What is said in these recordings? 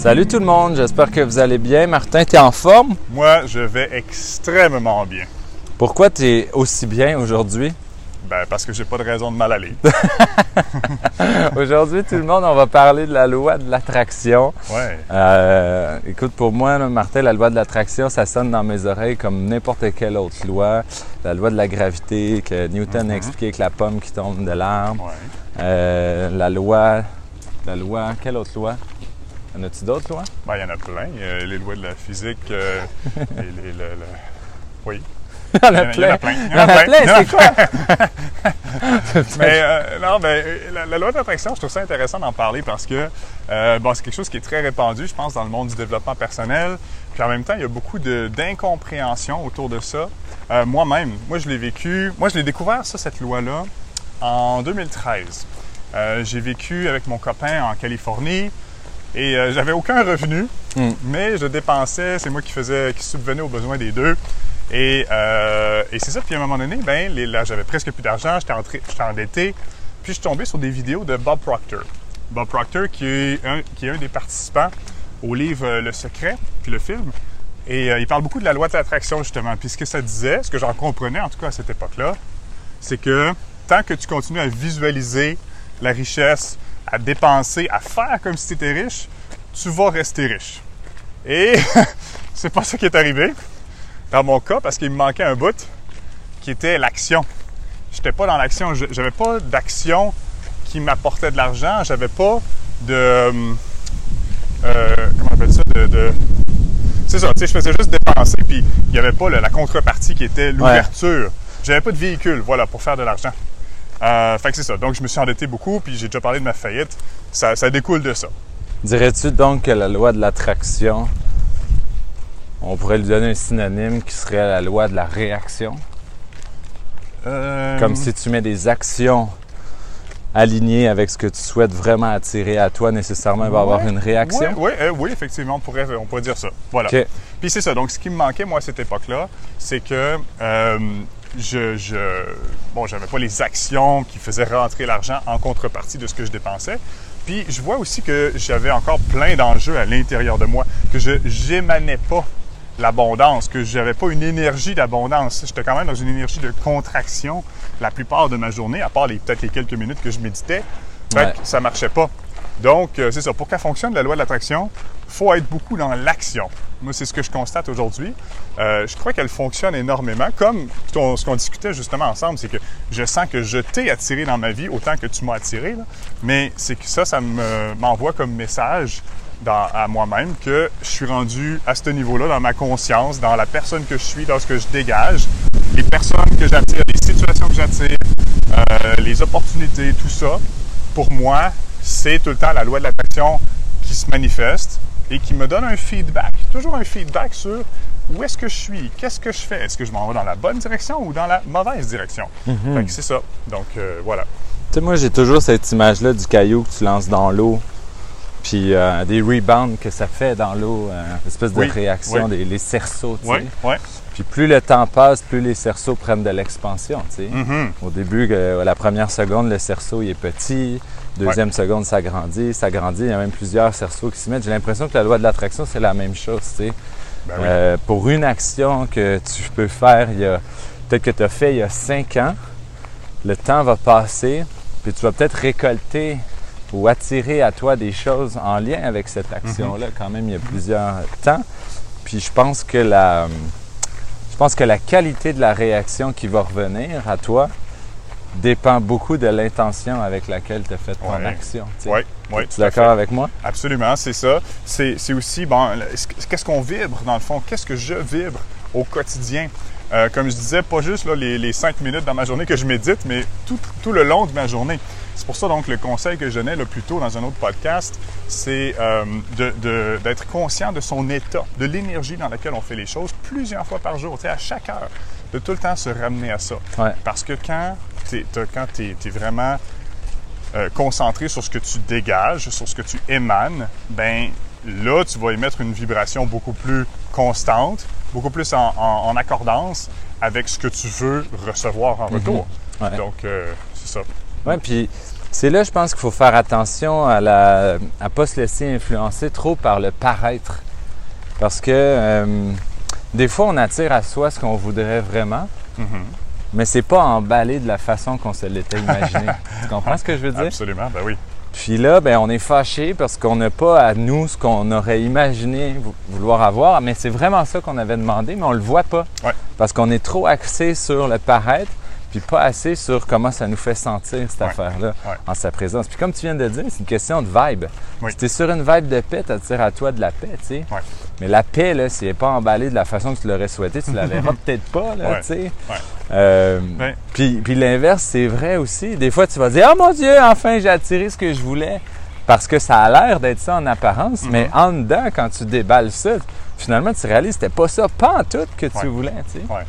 Salut tout le monde, j'espère que vous allez bien. Martin, tu es en forme? Moi, je vais extrêmement bien. Pourquoi tu es aussi bien aujourd'hui? Ben, parce que j'ai pas de raison de mal aller. aujourd'hui, tout le monde, on va parler de la loi de l'attraction. Ouais. Euh, écoute, pour moi, là, Martin, la loi de l'attraction, ça sonne dans mes oreilles comme n'importe quelle autre loi. La loi de la gravité que Newton a expliqué avec la pomme qui tombe de l'arbre. Ouais. Euh, la loi. La loi. Quelle autre loi? En as-tu d'autres lois? Ben, il y en a plein. Il y a les lois de la physique, euh, les- le- le- Oui. Il y en a Il y en a plein. Il y en a plein, c'est quoi? Mais euh, non, ben, la, la loi d'attraction, je trouve ça intéressant d'en parler parce que euh, bon, c'est quelque chose qui est très répandu, je pense, dans le monde du développement personnel. Puis en même temps, il y a beaucoup de- d'incompréhension autour de ça. Euh, Moi-même, moi, je l'ai vécu. Moi, je l'ai découvert, ça, cette loi-là, en 2013. Euh, J'ai vécu avec mon copain en Californie et euh, j'avais aucun revenu, Mm. mais je dépensais, c'est moi qui faisais, qui subvenait aux besoins des deux. Et, euh, et c'est ça, puis à un moment donné, ben, les- là, j'avais presque plus d'argent, j'étais endetté, puis je suis tombé sur des vidéos de Bob Proctor. Bob Proctor, qui est un, qui est un des participants au livre euh, Le Secret, puis le film. Et euh, il parle beaucoup de la loi de l'attraction, justement. Puis ce que ça disait, ce que j'en comprenais, en tout cas à cette époque-là, c'est que tant que tu continues à visualiser la richesse, à dépenser, à faire comme si tu étais riche, tu vas rester riche. Et c'est pas ça qui est arrivé dans mon cas parce qu'il me manquait un bout qui était l'action. J'étais pas dans l'action, j'avais pas d'action qui m'apportait de l'argent, j'avais pas de euh, euh, comment on appelle ça de, de- c'est ça, tu sais, je faisais juste dépenser puis il y avait pas le- la contrepartie qui était l'ouverture. J'avais pas de véhicule, voilà, pour faire de l'argent. Euh, fait que c'est ça. Donc je me suis endetté beaucoup puis j'ai déjà parlé de ma faillite. Ça, ça découle de ça. Dirais-tu donc que la loi de l'attraction, on pourrait lui donner un synonyme qui serait la loi de la réaction? Euh, Comme si tu mets des actions alignées avec ce que tu souhaites vraiment attirer à toi, nécessairement, il va y avoir une réaction? Oui, oui, effectivement, on pourrait, on pourrait dire ça. Voilà. Puis c'est ça. Donc, ce qui me manquait, moi, à cette époque-là, c'est que euh, je, je. Bon, j'avais pas les actions qui faisaient rentrer l'argent en contrepartie de ce que je dépensais. Puis je vois aussi que j'avais encore plein d'enjeux à l'intérieur de moi, que je n'émanais pas l'abondance, que j'avais pas une énergie d'abondance. J'étais quand même dans une énergie de contraction la plupart de ma journée, à part les peut-être les quelques minutes que je méditais. Fait Ouais. que ça marchait pas. Donc, euh, c'est ça. Pour qu'elle fonctionne, la loi de l'attraction, faut être beaucoup dans l'action. Moi, c'est ce que je constate aujourd'hui. Euh, je crois qu'elle fonctionne énormément. Comme ce qu'on- discutait justement ensemble, c'est que je sens que je t'ai attiré dans ma vie autant que tu m'as attiré. Mais c'est que ça, ça me- m'envoie comme message à moi-même que je suis rendu à ce niveau-là dans ma conscience, dans la personne que je suis, dans ce que je dégage, les personnes que j'attire, les situations que j'attire, euh, les opportunités, tout ça. Pour moi, c'est tout le temps la loi de l'attraction qui se manifeste et qui me donne un feedback, toujours un feedback sur où est-ce que je suis, qu'est-ce que je fais, est-ce que je m'en vais dans la bonne direction ou dans la mauvaise direction? Que c'est ça. Donc euh, voilà. Tu sais, moi, j'ai toujours cette image-là du caillou que tu lances dans l'eau, puis euh, des rebounds que ça fait dans l'eau, euh, espèce de Oui, réaction, oui. des les cerceaux, tu sais. Ouais, ouais. Puis plus le temps passe, plus les cerceaux prennent de l'expansion, tu sais. Mhm. Au début, la première seconde, le cerceau il est petit. Deuxième seconde, ça grandit, ça grandit. Il y a même plusieurs cerceaux qui s'y mettent. J'ai l'impression que la loi de l'attraction, c'est la même chose, tu sais. Ben oui. Euh, pour une action que tu peux faire, il y a peut-être que tu as fait il y a cinq ans, le temps va passer, puis tu vas peut-être récolter ou attirer à toi des choses en lien avec cette action-là. Quand même, il y a plusieurs temps. Puis je pense que la, je pense que la qualité de la réaction qui va revenir à toi dépend beaucoup de l'intention avec laquelle tu as fait ton Ouais. action. tu sais. Ouais, ouais, Tu es d'accord avec moi? Absolument, c'est ça. C'est aussi, bon, qu'est-ce qu'on vibre dans le fond? Qu'est-ce que je vibre au quotidien? Euh, comme je disais, pas juste là, les, les cinq minutes dans ma journée que je médite, mais tout, tout le long de ma journée. C'est pour ça donc le conseil que je donnais là, plus tôt dans un autre podcast, c'est euh, d'être conscient de son état, de l'énergie dans laquelle on fait les choses plusieurs fois par jour, tu sais, à chaque heure, de tout le temps se ramener à ça. Ouais. Parce que quand tu es, vraiment euh, concentré sur ce que tu dégages, sur ce que tu émanes, ben là, tu vas émettre une vibration beaucoup plus constante, beaucoup plus en, en- en accordance avec ce que tu veux recevoir en retour. Ouais. Donc, euh, c'est ça. Oui, puis C'est là, je pense qu'il faut faire attention à ne à pas se laisser influencer trop par le paraître. Parce que euh, des fois, on attire à soi ce qu'on voudrait vraiment, Mhm. Mais c'est pas emballé de la façon qu'on se l'était imaginé. tu comprends ce que je veux dire? Absolument, ben oui. Puis là, ben, on est fâché parce qu'on n'a pas à nous ce qu'on aurait imaginé vou- vouloir avoir, mais c'est vraiment ça qu'on avait demandé, mais on le voit pas. Ouais. Parce qu'on est trop axé sur le paraître, puis pas assez sur comment ça nous fait sentir cette Ouais. affaire-là Ouais. en sa présence. Puis comme tu viens de dire, c'est une question de vibe. Oui. Si tu es sur une vibe de paix, t'attires à toi de la paix, tu sais. Mais la paix, là, si elle n'est pas emballée de la façon que tu l'aurais souhaité, tu la verras peut-être pas, là, tu sais. Euh, puis, puis l'inverse, c'est vrai aussi. Des fois, tu vas dire, oh mon Dieu, enfin, j'ai attiré ce que je voulais. Parce que ça a l'air d'être ça en apparence, mais Mhm. en dedans, quand tu déballes ça, finalement, tu réalises que c'était pas ça, pas en tout que tu Ouais. voulais, tu sais. Ouais.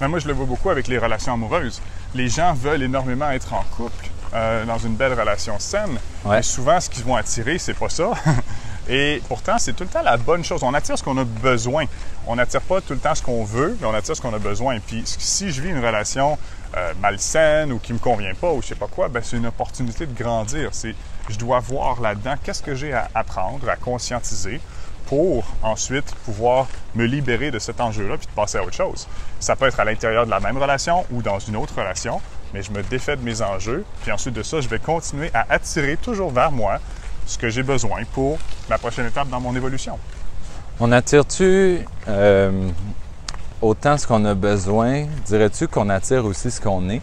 Mais moi, je le vois beaucoup avec les relations amoureuses. Les gens veulent énormément être en couple, euh, dans une belle relation saine. Mais souvent, ce qu'ils vont attirer, c'est pas ça. Et pourtant, c'est tout le temps la bonne chose. On attire ce qu'on a besoin. On n'attire pas tout le temps ce qu'on veut, mais on attire ce qu'on a besoin. Puis si je vis une relation euh, malsaine ou qui me convient pas ou je sais pas quoi, ben c'est une opportunité de grandir. C'est, je dois voir là-dedans qu'est-ce que j'ai à apprendre, à conscientiser pour ensuite pouvoir me libérer de cet enjeu-là puis de passer à autre chose. Ça peut être à l'intérieur de la même relation ou dans une autre relation, mais je me défais de mes enjeux, puis ensuite de ça, je vais continuer à attirer toujours vers moi ce que j'ai besoin pour la prochaine étape dans mon évolution. On attire-tu euh, autant ce qu'on a besoin? Dirais-tu qu'on attire aussi ce qu'on est?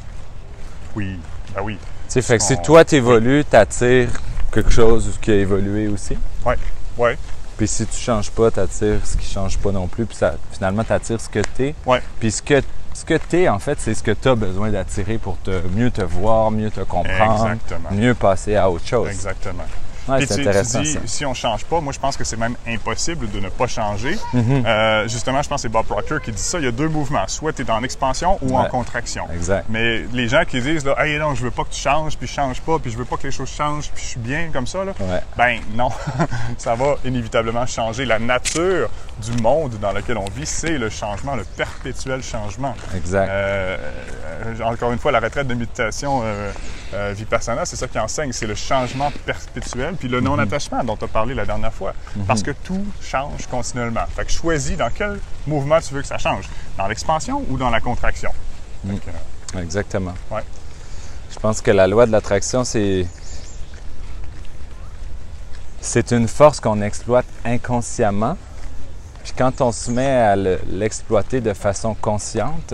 Oui, ben oui, Tu sais, fait que si toi, tu évolues, tu attires quelque chose qui a évolué aussi? ouais, ouais, Puis si tu changes pas, tu attires ce qui change pas non plus. Puis ça, finalement, tu attires ce que tu es. ouais, Puis ce que, ce que tu es, en fait, c'est ce que tu as besoin d'attirer pour te, mieux te voir, mieux te comprendre, Exactement. mieux passer à autre chose. exactement. Ouais, Puis tu, dis, ça. si on change pas, moi je pense que c'est même impossible de ne pas changer. Mhm. Euh, justement, je pense que c'est Bob Proctor qui dit ça. Il y a deux mouvements. Soit tu es en expansion ou en contraction. Exact. Mais les gens qui disent, là, hey, non, je veux pas que tu changes, puis je change pas, puis je veux pas que les choses changent, puis je suis bien comme ça, là. Ouais. Ben non, ça va inévitablement changer. La nature du monde dans lequel on vit, c'est le changement, le perpétuel changement. Exact. Euh, euh, encore une fois, la retraite de méditation euh, Vipassana, c'est ça qui enseigne, c'est le changement perpétuel, puis le non-attachement dont tu as parlé la dernière fois. Parce que tout change continuellement. Fait que choisis dans quel mouvement tu veux que ça change. Dans l'expansion ou dans la contraction. Que, euh, Exactement. Ouais. Je pense que la loi de l'attraction, c'est. C'est une force qu'on exploite inconsciemment. Puis quand on se met à le- l'exploiter de façon consciente,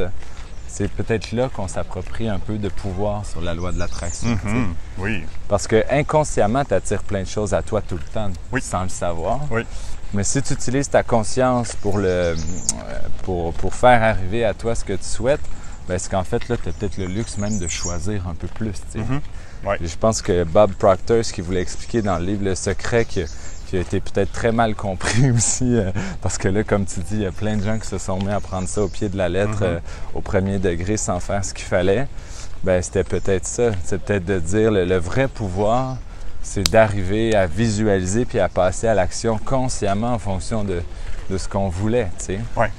c'est peut-être là qu'on s'approprie un peu de pouvoir sur la loi de l'attraction. mhm, oui, Parce que inconsciemment, tu attires plein de choses à toi tout le temps, Oui. sans le savoir. oui, Mais si tu utilises ta conscience pour, le, pour, pour faire arriver à toi ce que tu souhaites, ben c'est qu'en fait, là, tu as peut-être le luxe même de choisir un peu plus. Ouais. Et je pense que Bob Proctor, ce qu'il voulait expliquer dans le livre Le Secret, qui, qui a été peut-être très mal compris aussi, euh, parce que là, comme tu dis, il y a plein de gens qui se sont mis à prendre ça au pied de la lettre Mhm. euh, au premier degré sans faire ce qu'il fallait. Ben, c'était peut-être ça. C'est peut-être de dire le, le vrai pouvoir, c'est d'arriver à visualiser puis à passer à l'action consciemment en fonction de, de ce qu'on voulait, tu sais. Ouais.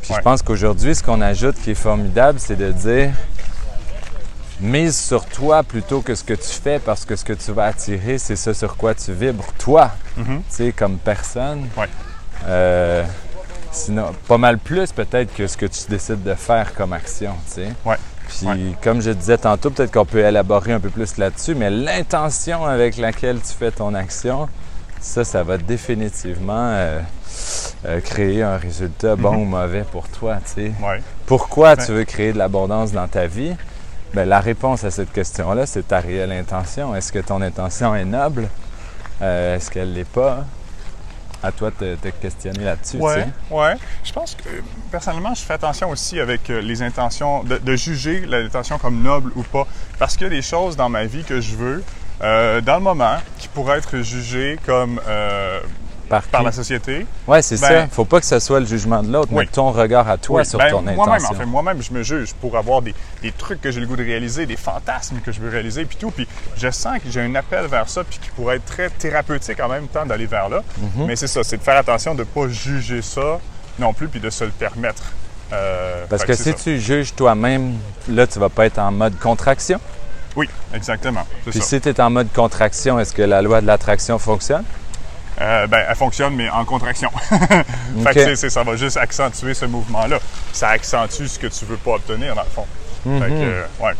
Puis Ouais. je pense qu'aujourd'hui, ce qu'on ajoute qui est formidable, c'est de dire mise sur toi plutôt que ce que tu fais parce que ce que tu vas attirer, c'est ce sur quoi tu vibres, toi, Mhm. tu sais, comme personne. Ouais. Euh, sinon, pas mal plus peut-être que ce que tu décides de faire comme action, tu sais. Ouais. Puis, Ouais. comme je disais tantôt, peut-être qu'on peut élaborer un peu plus là-dessus, mais l'intention avec laquelle tu fais ton action, ça, ça va définitivement euh, euh, créer un résultat bon Mhm. ou mauvais pour toi, tu sais. Pourquoi tu veux créer de l'abondance dans ta vie? Bien, la réponse à cette question-là, c'est ta réelle intention. Est-ce que ton intention est noble? Euh, Est-ce qu'elle ne l'est pas? À toi de te questionner là-dessus. tu ouais. Je pense que, personnellement, je fais attention aussi avec euh, les intentions, de, de juger l'intention comme noble ou pas. Parce qu'il y a des choses dans ma vie que je veux, euh, dans le moment, qui pourraient être jugées comme euh, Par, la société. Ouais, c'est Ben- ça. Faut pas que ce soit le jugement de l'autre, Oui. mais ton regard à toi Oui, sur ben, ton Moi-même, en intention. fait, moi-même, je me juge pour avoir des, des trucs que j'ai le goût de réaliser, des fantasmes que je veux réaliser, puis tout. Puis je sens que j'ai un appel vers ça, puis qui pourrait être très thérapeutique en même temps d'aller vers là. Mhm. Mais c'est ça, c'est de faire attention de ne pas juger ça non plus, puis de se le permettre. Euh, Parce que si ça. tu juges toi-même, là, tu vas pas être en mode contraction. Oui, exactement. Puis ça. si tu es en mode contraction, est-ce que la loi de l'attraction fonctionne? Euh, ben, elle fonctionne, mais en contraction. fait que ça va juste accentuer ce mouvement-là. Ça accentue ce que tu veux pas obtenir, dans le fond. Fait que, euh, ouais.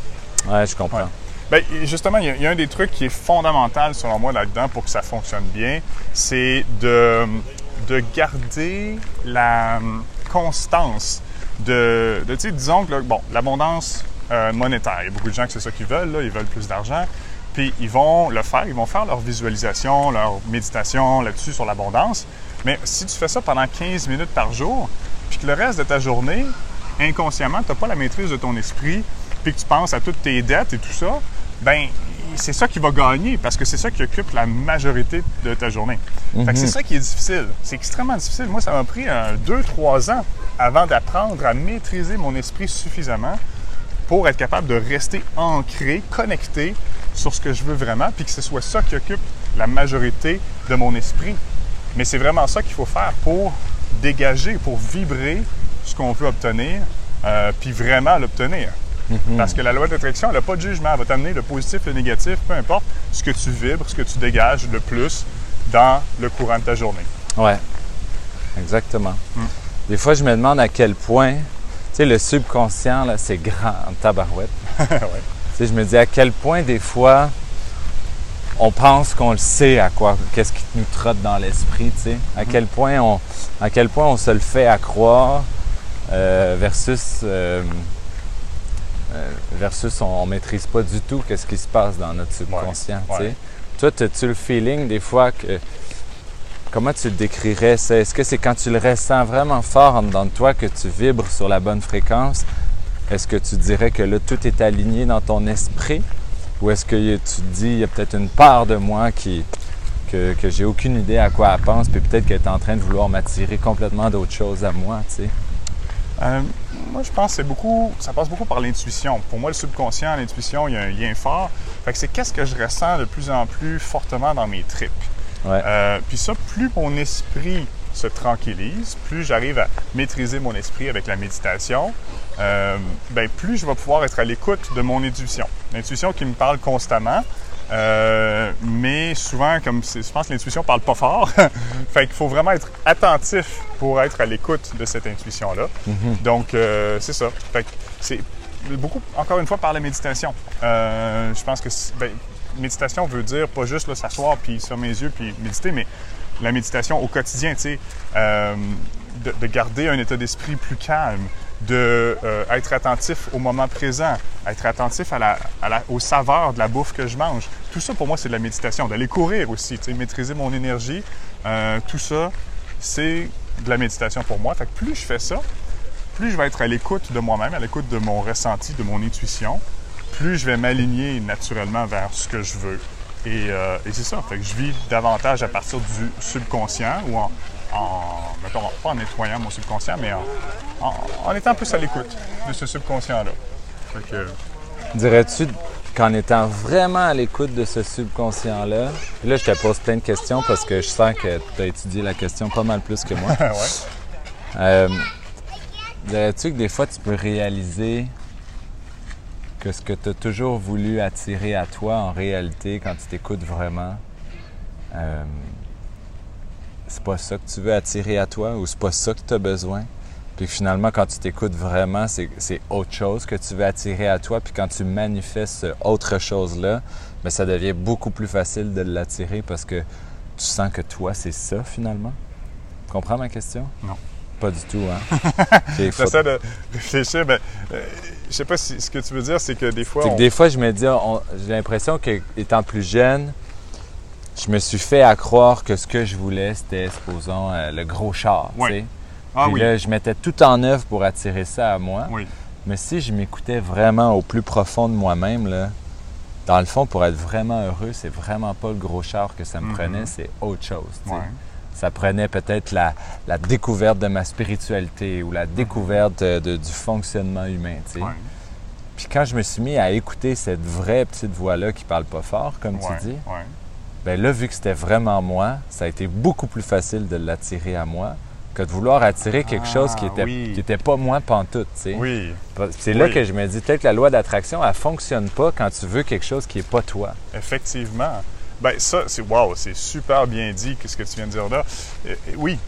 Ouais, je comprends. Ouais. Ben, justement, il y, a- il y a un des trucs qui est fondamental, selon moi, là-dedans, pour que ça fonctionne bien, c'est de, de garder la hum, constance de, disons que, bon, l'abondance euh, monétaire, il y a beaucoup de gens que c'est ça qu'ils veulent, là, ils veulent plus d'argent, puis ils vont le faire, ils vont faire leur visualisation, leur méditation là-dessus sur l'abondance, mais si tu fais ça pendant 15 minutes par jour, puis que le reste de ta journée, inconsciemment, tu n'as pas la maîtrise de ton esprit, puis que tu penses à toutes tes dettes et tout ça, ben c'est ça qui va gagner parce que c'est ça qui occupe la majorité de ta journée. Fait que c'est ça qui est difficile. C'est extrêmement difficile. Moi, ça m'a pris un 2-3 ans avant d'apprendre à maîtriser mon esprit suffisamment pour être capable de rester ancré, connecté sur ce que je veux vraiment, puis que ce soit ça qui occupe la majorité de mon esprit. Mais c'est vraiment ça qu'il faut faire pour dégager, pour vibrer ce qu'on veut obtenir, euh, puis vraiment l'obtenir. Parce que la loi d'attraction, elle n'a pas de jugement. Elle va t'amener le positif, le négatif, peu importe ce que tu vibres, ce que tu dégages le plus dans le courant de ta journée. Ouais, exactement. Hmm. Des fois, je me demande à quel point, tu sais, le subconscient, là, c'est grand tabarouette. Ouais. Tu sais, je me dis à quel point, des fois, on pense qu'on le sait à quoi, qu'est-ce qui nous trotte dans l'esprit, tu sais. À quel point on, à quel point on se le fait à croire euh, versus, euh, euh, versus on, ne maîtrise pas du tout qu'est-ce qui se passe dans notre subconscient, tu sais. ouais. Toi, as-tu le feeling des fois que Comment tu le décrirais? ça? Est-ce que c'est quand tu le ressens vraiment fort en dedans de toi que tu vibres sur la bonne fréquence? Est-ce que tu dirais que là, tout est aligné dans ton esprit? Ou est-ce que tu te dis, il y a peut-être une part de moi qui, que, que j'ai aucune idée à quoi elle pense, puis peut-être qu'elle est en train de vouloir m'attirer complètement d'autres choses à moi, tu sais? Euh, moi, je pense que c'est beaucoup, ça passe beaucoup par l'intuition. Pour moi, le subconscient, l'intuition, il y a un lien fort. Fait que c'est qu'est-ce que je ressens de plus en plus fortement dans mes tripes. Ouais. Euh, puis ça, plus mon esprit se tranquillise, plus j'arrive à maîtriser mon esprit avec la méditation, euh, ben plus je vais pouvoir être à l'écoute de mon intuition. L'intuition qui me parle constamment, euh, mais souvent, comme je pense que l'intuition parle pas fort, fait qu'il faut vraiment être attentif pour être à l'écoute de cette intuition-là. Donc, euh, c'est ça. Fait que c'est beaucoup, encore une fois, par la méditation. Je pense que ben, méditation veut dire pas juste s'asseoir puis sur mes yeux puis méditer, mais la méditation au quotidien, tu sais, de, de garder un état d'esprit plus calme, de euh, être attentif au moment présent, être attentif à la, à la- aux saveurs de la bouffe que je mange. Tout ça, pour moi, c'est de la méditation. D'aller courir aussi, maîtriser mon énergie, euh, tout ça, c'est de la méditation pour moi. Fait que plus je fais ça, plus je vais être à l'écoute de moi-même, à l'écoute de mon ressenti, de mon intuition, plus je vais m'aligner naturellement vers ce que je veux. Et, euh, et c'est ça. Fait que je vis davantage à partir du subconscient ou en, en mettons, pas en nettoyant mon subconscient, mais en, en- en étant plus à l'écoute de ce subconscient-là. Que, Dirais-tu qu'en étant vraiment à l'écoute de ce subconscient-là, là je te pose plein de questions parce que je sens que tu as étudié la question pas mal plus que moi. ouais. Euh, Dirais-tu que des fois tu peux réaliser que ce que tu as toujours voulu attirer à toi en réalité, quand tu t'écoutes vraiment, euh, c'est pas ça que tu veux attirer à toi ou c'est pas ça que tu as besoin? Puis finalement, quand tu t'écoutes vraiment, c'est autre chose que tu veux attirer à toi. Puis quand tu manifestes autre chose-là, ben, ça devient beaucoup plus facile de l'attirer parce que tu sens que toi, c'est ça finalement. Tu comprends ma question? Non. Pas du tout, hein? J'essaie de réfléchir. Ben, euh, je sais pas si ce que tu veux dire, c'est que des fois. Que des fois, je me dis, j'ai l'impression que étant plus jeune, je me suis fait à croire que ce que je voulais, c'était, supposons, euh, le gros char. tu Ouais. sais. Ah Puis oui. là, je mettais tout en œuvre pour attirer ça à moi. Oui. Mais si je m'écoutais vraiment au plus profond de moi-même, là, dans le fond, pour être vraiment heureux, c'est vraiment pas le gros char que ça me Mhm. prenait, c'est autre chose. tu sais. Ouais. Ça prenait peut-être la, la découverte de ma spiritualité ou la découverte euh, de- du fonctionnement humain. tu sais. Ouais. Puis quand je me suis mis à écouter cette vraie petite voix-là qui parle pas fort, comme Ouais. tu dis, Ben là, vu que c'était vraiment moi, ça a été beaucoup plus facile de l'attirer à moi que de vouloir attirer quelque Ah, chose qui était, oui. qui était pas moi pantoute, tu sais. Oui, C'est là que je me dis peut-être que la loi d'attraction, elle fonctionne pas quand tu veux quelque chose qui est pas toi. effectivement. Ben ça, c'est wow, c'est super bien dit, qu'est-ce que tu viens de dire là. Euh, euh, oui,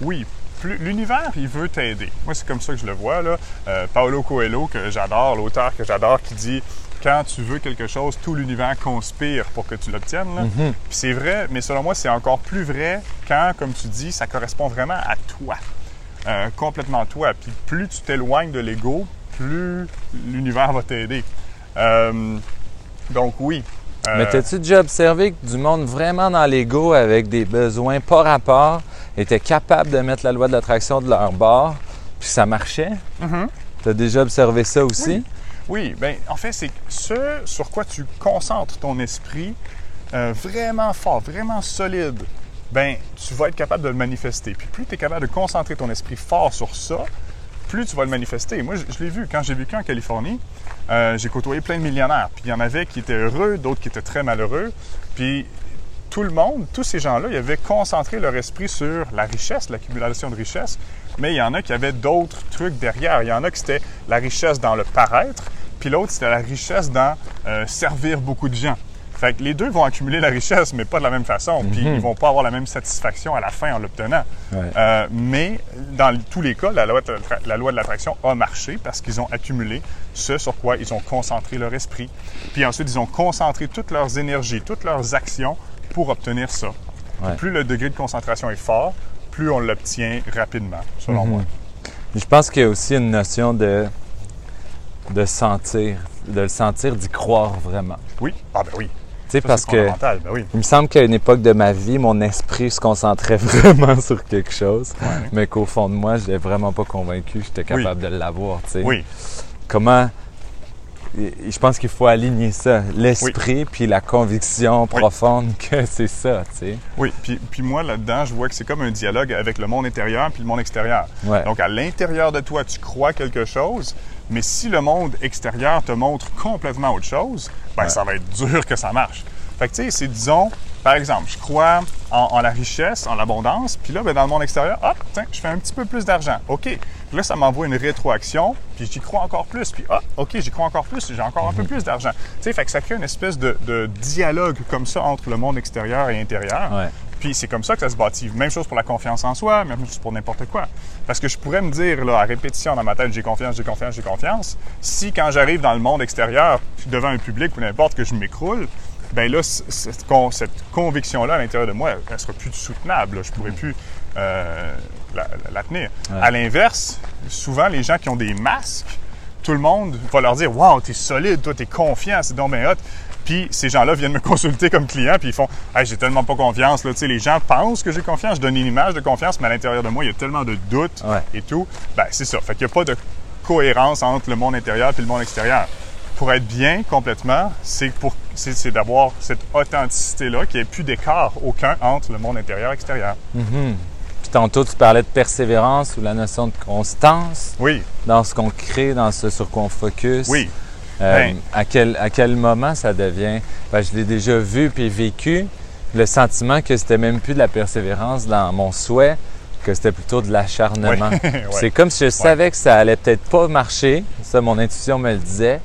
oui. L'univers, il veut t'aider. Moi, c'est comme ça que je le vois. Là. Euh, Paolo Coelho, que j'adore, l'auteur que j'adore, qui dit quand tu veux quelque chose, tout l'univers conspire pour que tu l'obtiennes. là. Puis c'est vrai, mais selon moi, c'est encore plus vrai quand, comme tu dis, ça correspond vraiment à toi. Euh, complètement toi. Puis plus tu t'éloignes de l'ego, plus l'univers va t'aider. Euh, donc oui. Euh, Mais t'as-tu déjà observé que du monde vraiment dans l'ego avec des besoins pas rapport était capable de mettre la loi de l'attraction de leur bord, puis ça marchait? Mhm. T'as déjà observé ça aussi? Oui, bien, en fait, c'est ce sur quoi tu concentres ton esprit euh, vraiment fort, vraiment solide, ben tu vas être capable de le manifester. Puis plus tu es capable de concentrer ton esprit fort sur ça, plus tu vas le manifester. Moi, je, je l'ai vu quand j'ai vécu en Californie. euh, j'ai côtoyé plein de millionnaires. Puis il y en avait qui étaient heureux, d'autres qui étaient très malheureux. Puis tout le monde, tous ces gens-là, ils avaient concentré leur esprit sur la richesse, l'accumulation de richesse, mais il y en a qui avaient d'autres trucs derrière. Il y en a qui c'était la richesse dans le paraître, puis l'autre c'était la richesse dans euh, servir beaucoup de gens. Fait que les deux vont accumuler la richesse, mais pas de la même façon, puis ils vont pas avoir la même satisfaction à la fin en l'obtenant. Ouais. Euh, mais dans tous les cas, la loi de la loi de l'attraction a marché parce qu'ils ont accumulé ce sur quoi ils ont concentré leur esprit. Puis ensuite, ils ont concentré toutes leurs énergies, toutes leurs actions pour obtenir ça. Ouais. Plus le degré de concentration est fort, plus on l'obtient rapidement, selon Mhm. moi. Je pense qu'il y a aussi une notion de, de sentir, de le sentir, d'y croire vraiment. Oui? Ah ben oui. Tu sais, parce que ben oui. il me semble qu'à une époque de ma vie, mon esprit se concentrait vraiment sur quelque chose, Ouais. mais qu'au fond de moi, je n'étais vraiment pas convaincu que j'étais capable de l'avoir. tu sais. Oui, Comment. Je pense qu'il faut aligner ça, l'esprit puis la conviction profonde que c'est ça, tu sais. oui. Puis, puis moi, là-dedans, je vois que c'est comme un dialogue avec le monde intérieur puis le monde extérieur. Ouais. Donc, à l'intérieur de toi, tu crois quelque chose, mais si le monde extérieur te montre complètement autre chose, ben, Ouais. ça va être dur que ça marche. Fait que, tu sais, c'est, disons, par exemple, je crois en, en la richesse, en l'abondance, puis là, ben, dans le monde extérieur, hop, tiens, je fais un petit peu plus d'argent. OK. Puis là, ça m'envoie une rétroaction, puis j'y crois encore plus, puis hop, OK, j'y crois encore plus, j'ai encore un peu plus d'argent. Tu sais, fait que ça crée une espèce de, de dialogue comme ça entre le monde extérieur et intérieur. Ouais. Puis c'est comme ça que ça se bâtit. Même chose pour la confiance en soi, même chose pour n'importe quoi. Parce que je pourrais me dire là, à répétition dans ma tête, j'ai confiance, j'ai confiance, j'ai confiance. Si quand j'arrive dans le monde extérieur, devant un public ou n'importe que je m'écroule, ben là, cette, con- cette conviction-là à l'intérieur de moi, elle, ne sera plus soutenable. là. Je pourrais plus euh, la tenir. Ouais. À l'inverse, souvent les gens qui ont des masques, tout le monde va leur dire Waouh, t'es solide, toi, t'es confiant, c'est donc bien hot. Puis ces gens-là viennent me consulter comme client, puis ils font Hey, j'ai tellement pas confiance. Là. Tu sais, Les gens pensent que j'ai confiance, je donne une image de confiance, mais à l'intérieur de moi, il y a tellement de doutes Ouais. et tout. Ben, c'est ça. Fait qu'il n'y a pas de cohérence entre le monde intérieur et le monde extérieur. Pour être bien complètement, c'est pour c'est, c'est d'avoir cette authenticité-là, qu'il n'y ait plus d'écart aucun entre le monde intérieur et extérieur. Puis tantôt, tu parlais de persévérance ou la notion de constance Oui, dans ce qu'on crée, dans ce sur quoi on focus. oui, Euh, Ben. à, quel, à quel moment ça devient? Ben, je l'ai déjà vu puis vécu, le sentiment que c'était même plus de la persévérance dans mon souhait, que c'était plutôt de l'acharnement. Ouais. C'est comme si je savais que ça allait peut-être pas marcher, ça mon intuition me le disait.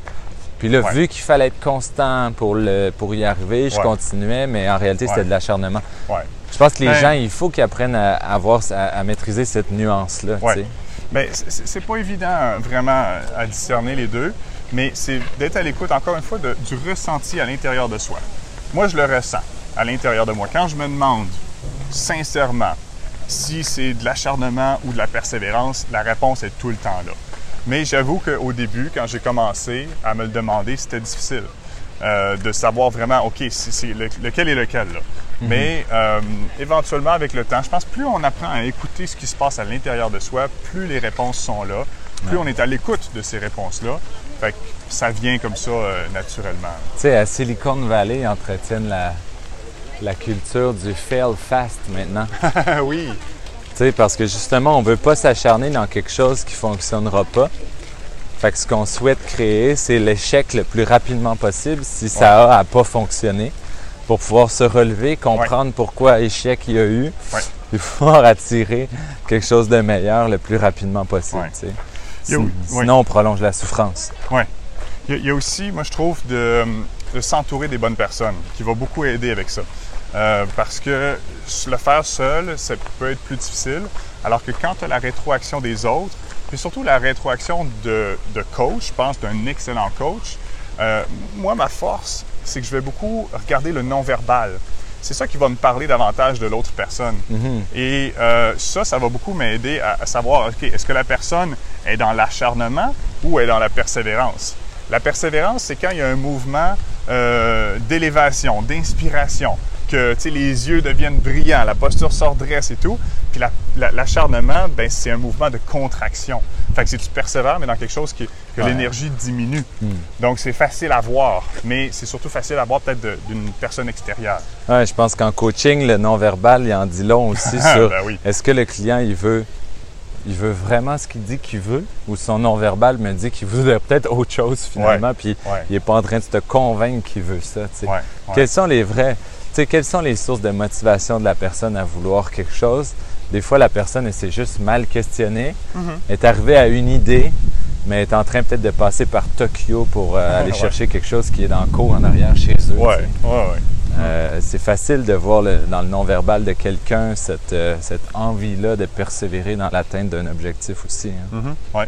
Puis là, Ouais. vu qu'il fallait être constant pour, le, pour y arriver, je continuais, mais en réalité, c'était de l'acharnement. Je pense que les Ben. gens, il faut qu'ils apprennent à, avoir, à, à maîtriser cette nuance-là. sais. Bien, c'est pas évident euh, vraiment à discerner les deux, mais c'est d'être à l'écoute, encore une fois, de- du ressenti à l'intérieur de soi. Moi, je le ressens à l'intérieur de moi. Quand je me demande sincèrement si c'est de l'acharnement ou de la persévérance, la réponse est tout le temps là. Mais j'avoue qu'au début, quand j'ai commencé à me le demander, c'était difficile euh, de savoir vraiment, OK, le- lequel est lequel. Là. Mais euh, éventuellement, avec le temps, je pense plus on apprend à écouter ce qui se passe à l'intérieur de soi, plus les réponses sont là, plus on est à l'écoute de ces réponses-là. Fait que ça vient comme ça euh, naturellement. Tu sais, à Silicon Valley, ils entretiennent la, la culture du fail fast maintenant. oui, Tu sais, parce que justement, on veut pas s'acharner dans quelque chose qui fonctionnera pas. Fait que ce qu'on souhaite créer, c'est l'échec le plus rapidement possible si ça a à pas fonctionner pour pouvoir se relever, comprendre pourquoi échec il y a eu, Ouais. puis pouvoir attirer quelque chose de meilleur le plus rapidement possible. Ouais. tu sais. Sin- oui. Sinon, on prolonge la souffrance. Ouais. Il y, a, il y a aussi, moi je trouve, de, de s'entourer des bonnes personnes, qui va beaucoup aider avec ça. Euh, parce que le faire seul, ça peut être plus difficile, alors que quand tu as la rétroaction des autres, puis surtout la rétroaction de, de coach, je pense d'un excellent coach, euh, moi ma force, c'est que je vais beaucoup regarder le non-verbal. C'est ça qui va me parler davantage de l'autre personne. Et euh, ça, ça va beaucoup m'aider à, à savoir, OK, est-ce que la personne est dans l'acharnement ou est dans la persévérance? La persévérance, c'est quand il y a un mouvement euh, d'élévation, d'inspiration, que les yeux deviennent brillants, la posture se redresse et tout. Puis la- la- l'acharnement, ben, c'est un mouvement de contraction. Fait que si tu persévères, mais dans quelque chose qui, que Ouais. l'énergie diminue. Donc c'est facile à voir, mais c'est surtout facile à voir peut-être d'une personne extérieure. Ouais, je pense qu'en coaching, le non-verbal, il en dit long aussi sur ben oui. est-ce que le client, il veut, il veut vraiment ce qu'il dit qu'il veut ou son non-verbal me dit qu'il voudrait peut-être autre chose finalement, puis Ouais. il n'est pas en train de te convaincre qu'il veut ça. Ouais. Quelles sont les vrais, sais, quelles sont les sources de motivation de la personne à vouloir quelque chose? Des fois, la personne, elle s'est juste mal questionnée, Mm-hmm. est arrivée à une idée, mais est en train peut-être de passer par Tokyo pour euh, aller Ouais. chercher quelque chose qui est dans le cours en arrière chez eux. ouais, ouais. Euh, c'est facile de voir le- dans le non-verbal de quelqu'un cette, euh, cette envie-là de persévérer dans l'atteinte d'un objectif aussi. hein. Mhm, ouais.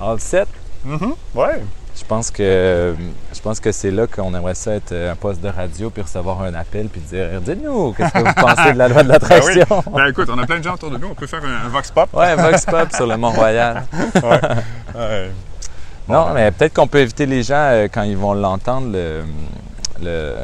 All set? Mhm, ouais. Je pense que je pense que c'est là qu'on aimerait ça être un poste de radio puis recevoir un appel puis dire dites-nous qu'est-ce que vous pensez de la loi de Ben oui. l'attraction? Ben écoute, on a plein de gens autour de nous. On peut faire un, un vox pop. Ouais, Vox Pop sur le Mont-Royal. Ouais. Non, mais peut-être qu'on peut éviter les gens euh, quand ils vont l'entendre, le, le,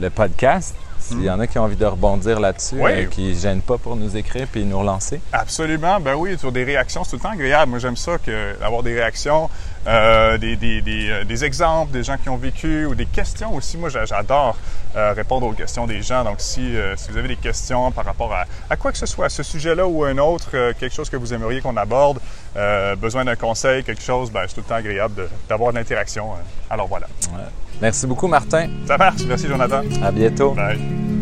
le podcast. S'il y en a qui ont envie de rebondir là-dessus, Oui. euh, qui ne gênent pas pour nous écrire puis nous relancer. Absolument, ben oui, sur des réactions, c'est tout le temps agréable. Moi, j'aime ça, que, d'avoir des réactions, euh, des, des, des, euh, des exemples des gens qui ont vécu ou des questions aussi. Moi, j'a- j'adore euh, répondre aux questions des gens. Donc, si, si vous avez des questions par rapport à, à quoi que ce soit, à ce sujet-là ou un autre, quelque chose que vous aimeriez qu'on aborde, euh, besoin d'un conseil, quelque chose, ben, c'est tout le temps agréable d'avoir de l'interaction. euh. Alors voilà. Merci beaucoup, Martin. Ça marche. Merci, Jonathan. À bientôt. Bye.